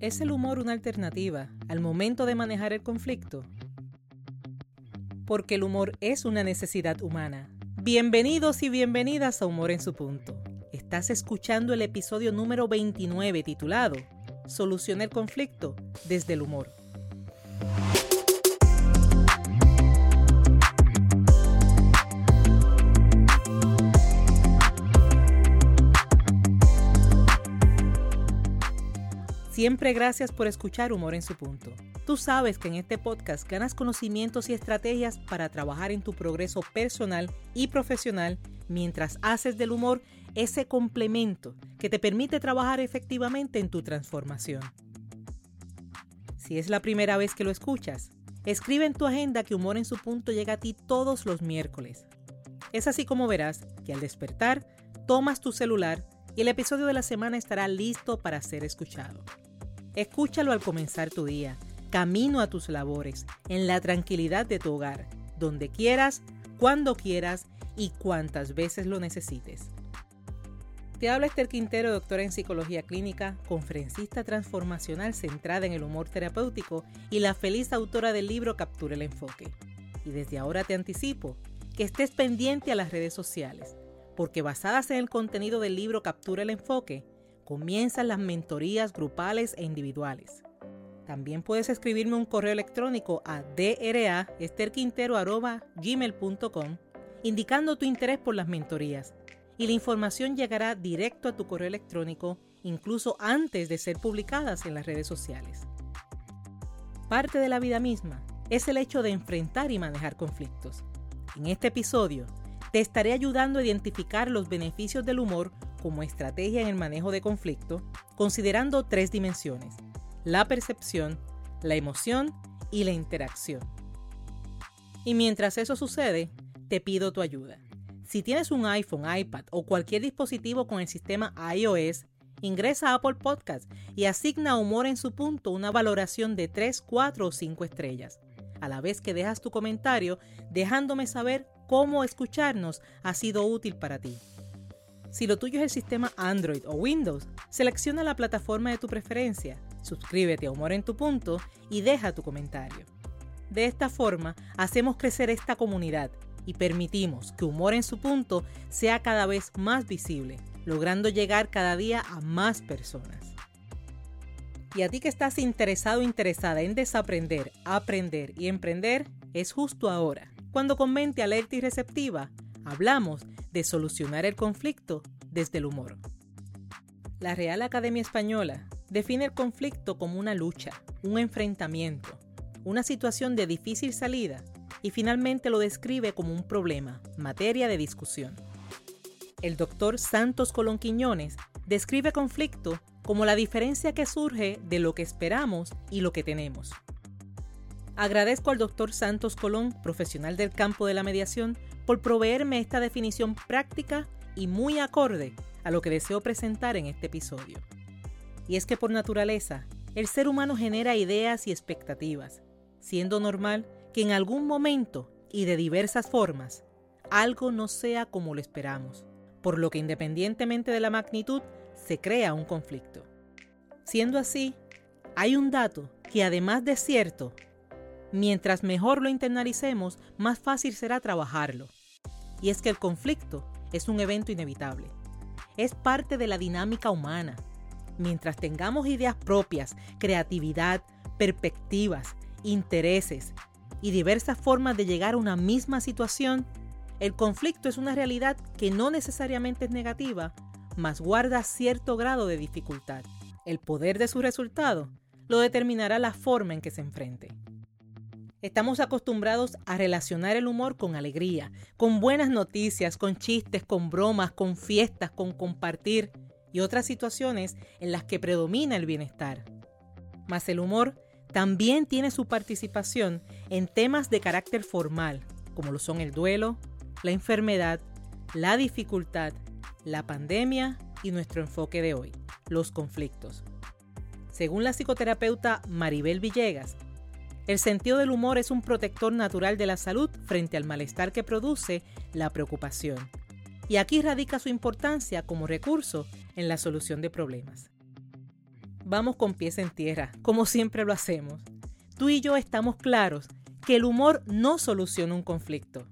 ¿Es el humor una alternativa al momento de manejar el conflicto? Porque el humor es una necesidad humana. Bienvenidos y bienvenidas a Humor en su punto. Estás escuchando el episodio número 29 titulado Soluciona el conflicto desde el humor. Siempre gracias por escuchar Humor en su punto. Tú sabes que en este podcast ganas conocimientos y estrategias para trabajar en tu progreso personal y profesional mientras haces del humor ese complemento que te permite trabajar efectivamente en tu transformación. Si es la primera vez que lo escuchas, escribe en tu agenda que Humor en su punto llega a ti todos los miércoles. Es así como verás que al despertar, tomas tu celular y el episodio de la semana estará listo para ser escuchado. Escúchalo al comenzar tu día, camino a tus labores, en la tranquilidad de tu hogar, donde quieras, cuando quieras y cuantas veces lo necesites. Te habla Esther Quintero, doctora en psicología clínica, conferencista transformacional centrada en el humor terapéutico y la feliz autora del libro Captura el Enfoque. Y desde ahora te anticipo que estés pendiente a las redes sociales, porque basadas en el contenido del libro Captura el Enfoque, comienzan las mentorías grupales e individuales. También puedes escribirme un correo electrónico a draesterquintero.gmail.com indicando tu interés por las mentorías y la información llegará directo a tu correo electrónico incluso antes de ser publicadas en las redes sociales. Parte de la vida misma es el hecho de enfrentar y manejar conflictos. En este episodio te estaré ayudando a identificar los beneficios del humor como estrategia en el manejo de conflicto, considerando tres dimensiones, la percepción, la emoción y la interacción. Y mientras eso sucede, te pido tu ayuda. Si tienes un iPhone, iPad o cualquier dispositivo con el sistema iOS, ingresa a Apple Podcast y asigna Humor en su punto una valoración de 3, 4 o 5 estrellas, a la vez que dejas tu comentario dejándome saber cómo escucharnos ha sido útil para ti. Si lo tuyo es el sistema Android o Windows, selecciona la plataforma de tu preferencia, suscríbete a Humor en tu punto y deja tu comentario. De esta forma, hacemos crecer esta comunidad y permitimos que Humor en su punto sea cada vez más visible, logrando llegar cada día a más personas. Y a ti que estás interesado o interesada en desaprender, aprender y emprender, es justo ahora, cuando con mente alerta y receptiva, hablamos de solucionar el conflicto desde el humor. La Real Academia Española define el conflicto como una lucha, un enfrentamiento, una situación de difícil salida y finalmente lo describe como un problema, materia de discusión. El doctor Santos Colón Quiñones describe conflicto como la diferencia que surge de lo que esperamos y lo que tenemos. Agradezco al doctor Santos Colón, profesional del campo de la mediación, por proveerme esta definición práctica y muy acorde a lo que deseo presentar en este episodio. Y es que por naturaleza, el ser humano genera ideas y expectativas, siendo normal que en algún momento y de diversas formas, algo no sea como lo esperamos, por lo que independientemente de la magnitud, se crea un conflicto. Siendo así, hay un dato que además de cierto, Mientras mejor lo internalicemos, más fácil será trabajarlo. Y es que el conflicto es un evento inevitable. Es parte de la dinámica humana. Mientras tengamos ideas propias, creatividad, perspectivas, intereses y diversas formas de llegar a una misma situación, el conflicto es una realidad que no necesariamente es negativa, mas guarda cierto grado de dificultad. El poder de su resultado lo determinará la forma en que se enfrente. Estamos acostumbrados a relacionar el humor con alegría, con buenas noticias, con chistes, con bromas, con fiestas, con compartir y otras situaciones en las que predomina el bienestar. Mas el humor también tiene su participación en temas de carácter formal, como lo son el duelo, la enfermedad, la dificultad, la pandemia y nuestro enfoque de hoy, los conflictos. Según la psicoterapeuta Maribel Villegas, el sentido del humor es un protector natural de la salud frente al malestar que produce la preocupación. Y aquí radica su importancia como recurso en la solución de problemas. vamos con pies en tierra, como siempre lo hacemos. Tú y yo estamos claros que el humor no soluciona un conflicto.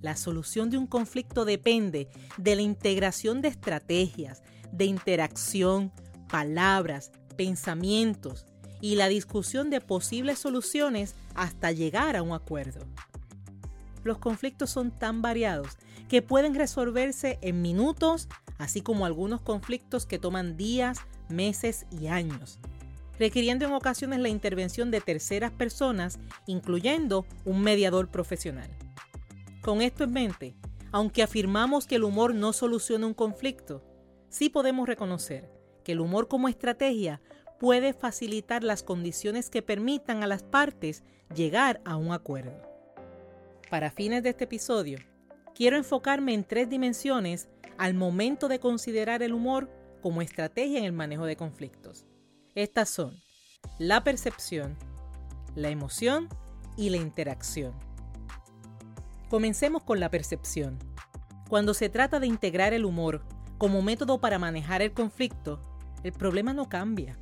La solución de un conflicto depende de la integración de estrategias, de interacción, palabras, pensamientos y la discusión de posibles soluciones hasta llegar a un acuerdo. Los conflictos son tan variados que pueden resolverse en minutos, así como algunos conflictos que toman días, meses y años, requiriendo en ocasiones la intervención de terceras personas, incluyendo un mediador profesional. Con esto en mente, aunque afirmamos que el humor no soluciona un conflicto, sí podemos reconocer que el humor como estrategia puede facilitar las condiciones que permitan a las partes llegar a un acuerdo. Para fines de este episodio, quiero enfocarme en tres dimensiones al momento de considerar el humor como estrategia en el manejo de conflictos. Estas son la percepción, la emoción y la interacción. Comencemos con la percepción. Cuando se trata de integrar el humor como método para manejar el conflicto, el problema no cambia.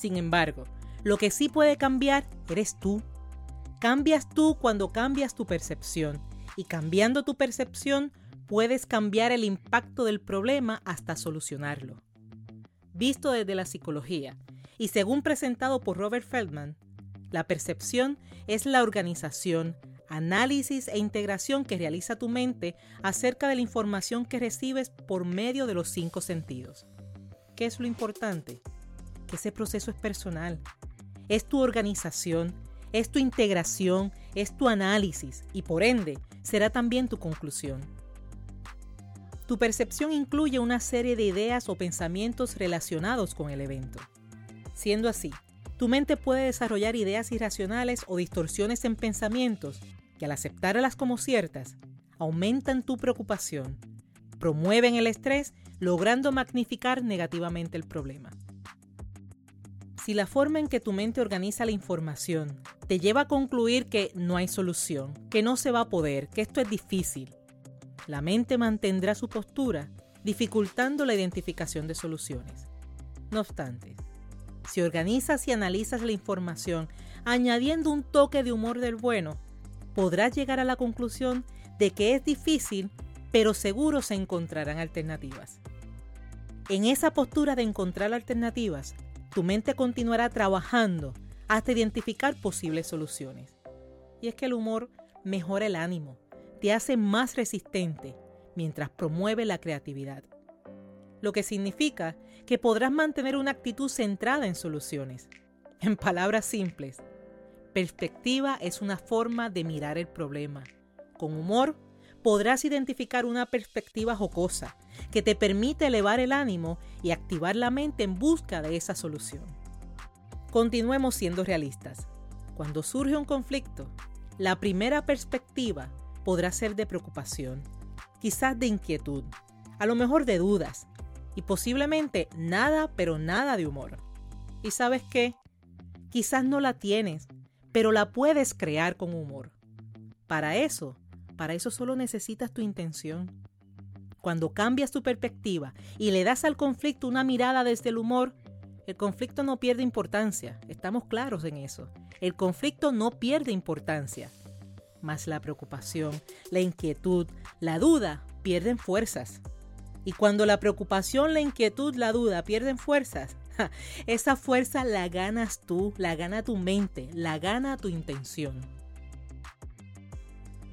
Sin embargo, lo que sí puede cambiar eres tú. Cambias tú cuando cambias tu percepción y cambiando tu percepción puedes cambiar el impacto del problema hasta solucionarlo. Visto desde la psicología y según presentado por Robert Feldman, la percepción es la organización, análisis e integración que realiza tu mente acerca de la información que recibes por medio de los cinco sentidos. ¿Qué es lo importante? Que ese proceso es personal. Es tu organización, es tu integración, es tu análisis y por ende será también tu conclusión. Tu percepción incluye una serie de ideas o pensamientos relacionados con el evento. Siendo así, tu mente puede desarrollar ideas irracionales o distorsiones en pensamientos que al aceptarlas como ciertas, aumentan tu preocupación, promueven el estrés, logrando magnificar negativamente el problema. Si la forma en que tu mente organiza la información te lleva a concluir que no hay solución, que no se va a poder, que esto es difícil, la mente mantendrá su postura, dificultando la identificación de soluciones. No obstante, si organizas y analizas la información añadiendo un toque de humor del bueno, podrás llegar a la conclusión de que es difícil, pero seguro se encontrarán alternativas. En esa postura de encontrar alternativas, tu mente continuará trabajando hasta identificar posibles soluciones. Y es que el humor mejora el ánimo, te hace más resistente mientras promueve la creatividad. Lo que significa que podrás mantener una actitud centrada en soluciones. En palabras simples, Perspectiva es una forma de mirar el problema. Con humor podrás identificar una perspectiva jocosa que te permite elevar el ánimo y activar la mente en busca de esa solución. Continuemos siendo realistas. Cuando surge un conflicto, la primera perspectiva podrá ser de preocupación, quizás de inquietud, a lo mejor de dudas y posiblemente nada pero nada de humor. ¿Y sabes qué? Quizás no la tienes pero la puedes crear con humor. Para eso, para eso solo necesitas tu intención. Cuando cambias tu perspectiva y le das al conflicto una mirada desde el humor, el conflicto no pierde importancia, estamos claros en eso. El conflicto no pierde importancia, mas la preocupación, la inquietud, la duda pierden fuerzas. Y cuando la preocupación, la inquietud, la duda pierden fuerzas, esa fuerza la ganas tú, la gana tu mente, la gana tu intención.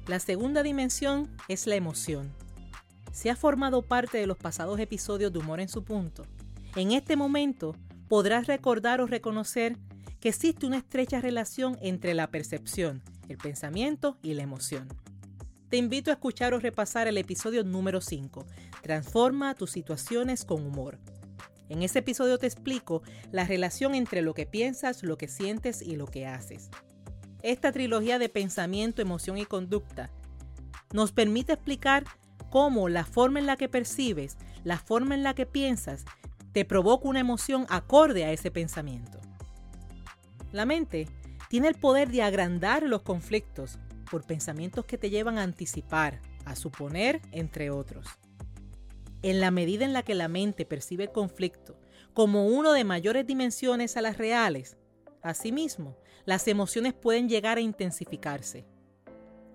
La segunda dimensión es la emoción. Si ha formado parte de los pasados episodios de Humor en su punto, en este momento podrás recordar o reconocer que existe una estrecha relación entre la percepción, el pensamiento y la emoción. Te invito a escuchar o repasar el episodio número 5, Transforma tus situaciones con humor, en ese episodio te explico la relación entre lo que piensas, lo que sientes y lo que haces. Esta trilogía de pensamiento, emoción y conducta nos permite explicar cómo la forma en la que percibes, la forma en la que piensas, te provoca una emoción acorde a ese pensamiento. La mente tiene el poder de agrandar los conflictos por pensamientos que te llevan a anticipar, a suponer, entre otros. En la medida en la que la mente percibe el conflicto como uno de mayores dimensiones a las reales, asimismo, las emociones pueden llegar a intensificarse.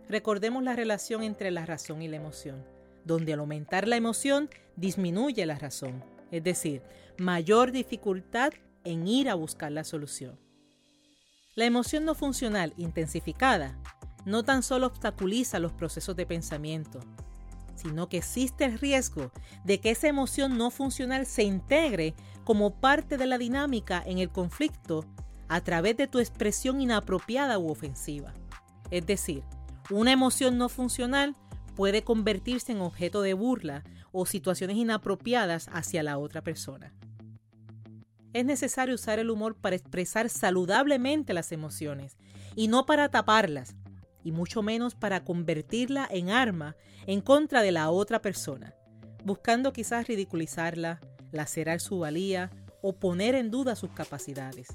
Recordemos la relación entre la razón y la emoción, donde al aumentar la emoción disminuye la razón, es decir, mayor dificultad en ir a buscar la solución. La emoción no funcional intensificada no tan solo obstaculiza los procesos de pensamiento, sino que existe el riesgo de que esa emoción no funcional se integre como parte de la dinámica en el conflicto a través de tu expresión inapropiada u ofensiva. Es decir, una emoción no funcional puede convertirse en objeto de burla o situaciones inapropiadas hacia la otra persona. Es necesario usar el humor para expresar saludablemente las emociones y no para taparlas, y mucho menos para convertirla en arma en contra de la otra persona, buscando quizás ridiculizarla, lacerar su valía o poner en duda sus capacidades.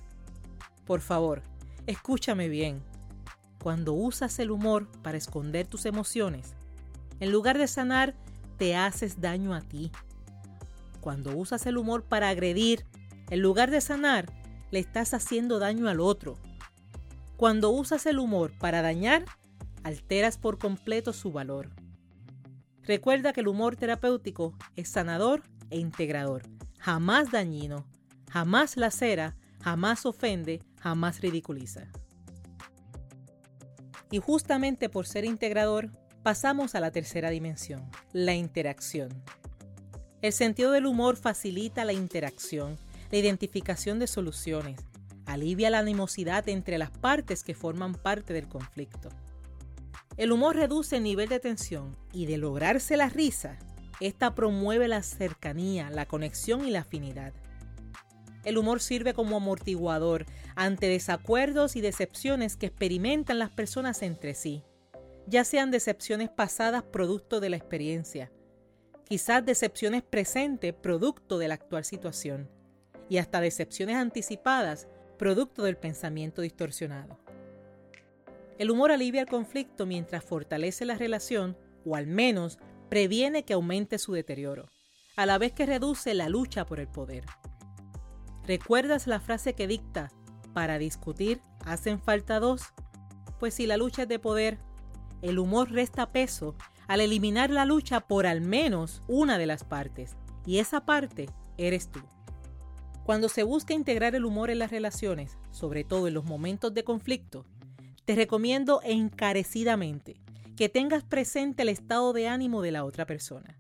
Por favor, escúchame bien. Cuando usas el humor para esconder tus emociones, en lugar de sanar, te haces daño a ti. Cuando usas el humor para agredir, en lugar de sanar, le estás haciendo daño al otro. Cuando usas el humor para dañar, alteras por completo su valor. Recuerda que el humor terapéutico es sanador e integrador, jamás dañino, jamás lacera, jamás ofende, jamás ridiculiza. Y justamente por ser integrador, pasamos a la tercera dimensión, la interacción. El sentido del humor facilita la interacción, la identificación de soluciones, alivia la animosidad entre las partes que forman parte del conflicto. El humor reduce el nivel de tensión y de lograrse la risa, esta promueve la cercanía, la conexión y la afinidad. El humor sirve como amortiguador ante desacuerdos y decepciones que experimentan las personas entre sí, ya sean decepciones pasadas producto de la experiencia, quizás decepciones presentes producto de la actual situación, y hasta decepciones anticipadas producto del pensamiento distorsionado. El humor alivia el conflicto mientras fortalece la relación o al menos previene que aumente su deterioro, a la vez que reduce la lucha por el poder. ¿Recuerdas la frase que dicta, para discutir hacen falta dos? Pues si la lucha es de poder, el humor resta peso al eliminar la lucha por al menos una de las partes, y esa parte eres tú. Cuando se busca integrar el humor en las relaciones, sobre todo en los momentos de conflicto, te recomiendo encarecidamente que tengas presente el estado de ánimo de la otra persona.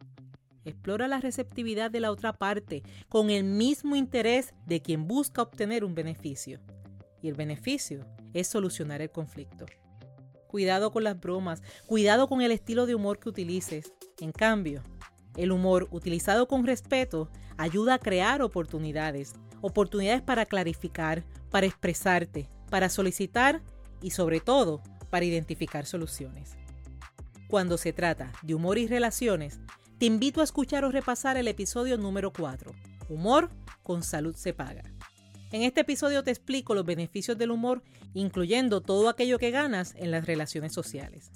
Explora la receptividad de la otra parte con el mismo interés de quien busca obtener un beneficio. Y el beneficio es solucionar el conflicto. Cuidado con las bromas, cuidado con el estilo de humor que utilices. En cambio, el humor utilizado con respeto ayuda a crear oportunidades, oportunidades para clarificar, para expresarte, para solicitar y sobre todo para identificar soluciones. Cuando se trata de humor y relaciones, te invito a escuchar o repasar el episodio número 4, Humor con salud se paga. En este episodio te explico los beneficios del humor, incluyendo todo aquello que ganas en las relaciones sociales.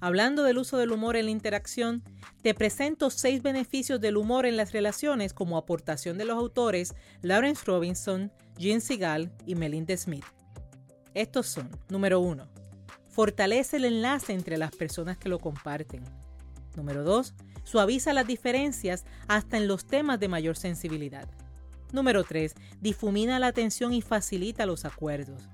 Hablando del uso del humor en la interacción, te presento seis beneficios del humor en las relaciones como aportación de los autores Lawrence Robinson, Jean Segal y Melinda Smith. Estos son, número uno, fortalece el enlace entre las personas que lo comparten. Número dos, suaviza las diferencias hasta en los temas de mayor sensibilidad. Número 3. Difumina la atención y facilita los acuerdos.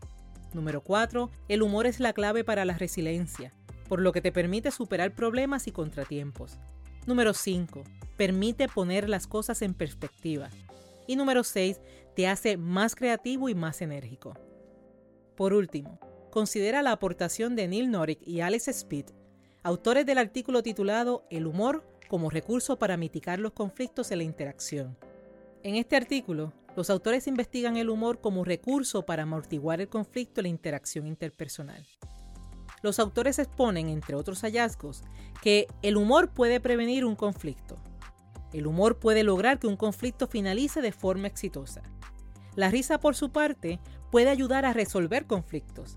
Número 4. El humor es la clave para la resiliencia, por lo que te permite superar problemas y contratiempos. Número 5. Permite poner las cosas en perspectiva. Y número 6. Te hace más creativo y más enérgico. Por último, considera la aportación de Neil Norik y Alex Speed, autores del artículo titulado El humor como recurso para mitigar los conflictos en la interacción. En este artículo, los autores investigan el humor como recurso para amortiguar el conflicto en la interacción interpersonal. Los autores exponen, entre otros hallazgos, que el humor puede prevenir un conflicto. El humor puede lograr que un conflicto finalice de forma exitosa. La risa, por su parte, puede ayudar a resolver conflictos.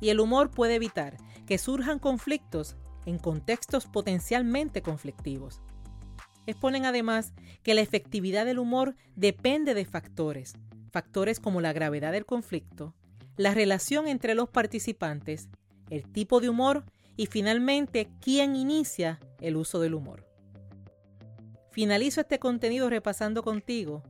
Y el humor puede evitar que surjan conflictos en contextos potencialmente conflictivos. Exponen además que la efectividad del humor depende de factores, factores como la gravedad del conflicto, la relación entre los participantes, el tipo de humor y finalmente quién inicia el uso del humor. Finalizo este contenido repasando contigo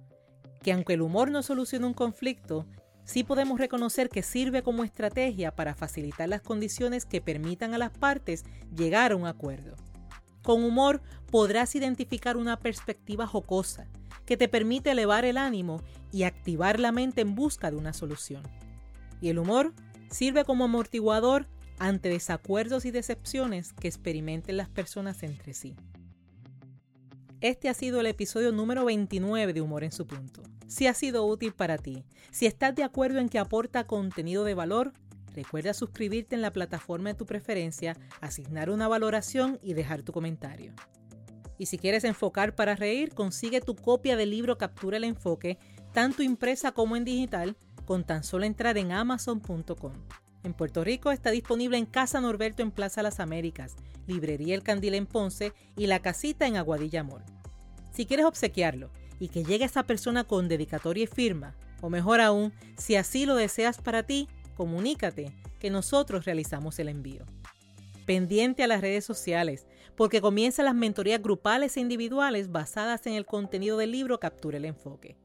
que aunque el humor no soluciona un conflicto, sí podemos reconocer que sirve como estrategia para facilitar las condiciones que permitan a las partes llegar a un acuerdo. Con humor podrás identificar una perspectiva jocosa que te permite elevar el ánimo y activar la mente en busca de una solución. Y el humor sirve como amortiguador ante desacuerdos y decepciones que experimenten las personas entre sí. Este ha sido el episodio número 29 de Humor en su punto. Si ha sido útil para ti, si estás de acuerdo en que aporta contenido de valor, recuerda suscribirte en la plataforma de tu preferencia, asignar una valoración y dejar tu comentario. Y si quieres enfocar para reír, consigue tu copia del libro Captura el Enfoque, tanto impresa como en digital, con tan solo entrar en amazon.com. En Puerto Rico está disponible en Casa Norberto en Plaza Las Américas Librería El Candil en Ponce y La Casita en Aguadilla Mall. Si quieres obsequiarlo y que llegue a esa persona con dedicatoria y firma, o mejor aún, si así lo deseas para ti, comunícate que nosotros realizamos el envío. Pendiente a las redes sociales, porque comienzan las mentorías grupales e individuales basadas en el contenido del libro Captura el Enfoque.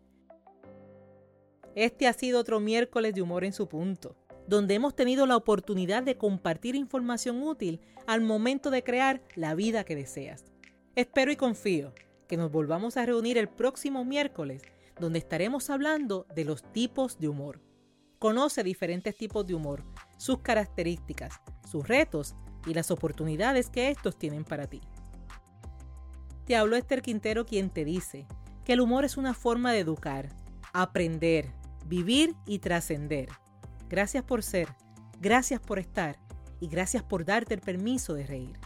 Este ha sido otro miércoles de humor en su punto donde hemos tenido la oportunidad de compartir información útil al momento de crear la vida que deseas. Espero y confío que nos volvamos a reunir el próximo miércoles, donde estaremos hablando de los tipos de humor. Conoce diferentes tipos de humor, sus características, sus retos y las oportunidades que estos tienen para ti. Te habló Esther Quintero quien te dice que el humor es una forma de educar, aprender, vivir y trascender. Gracias por ser, gracias por estar y gracias por darte el permiso de reír.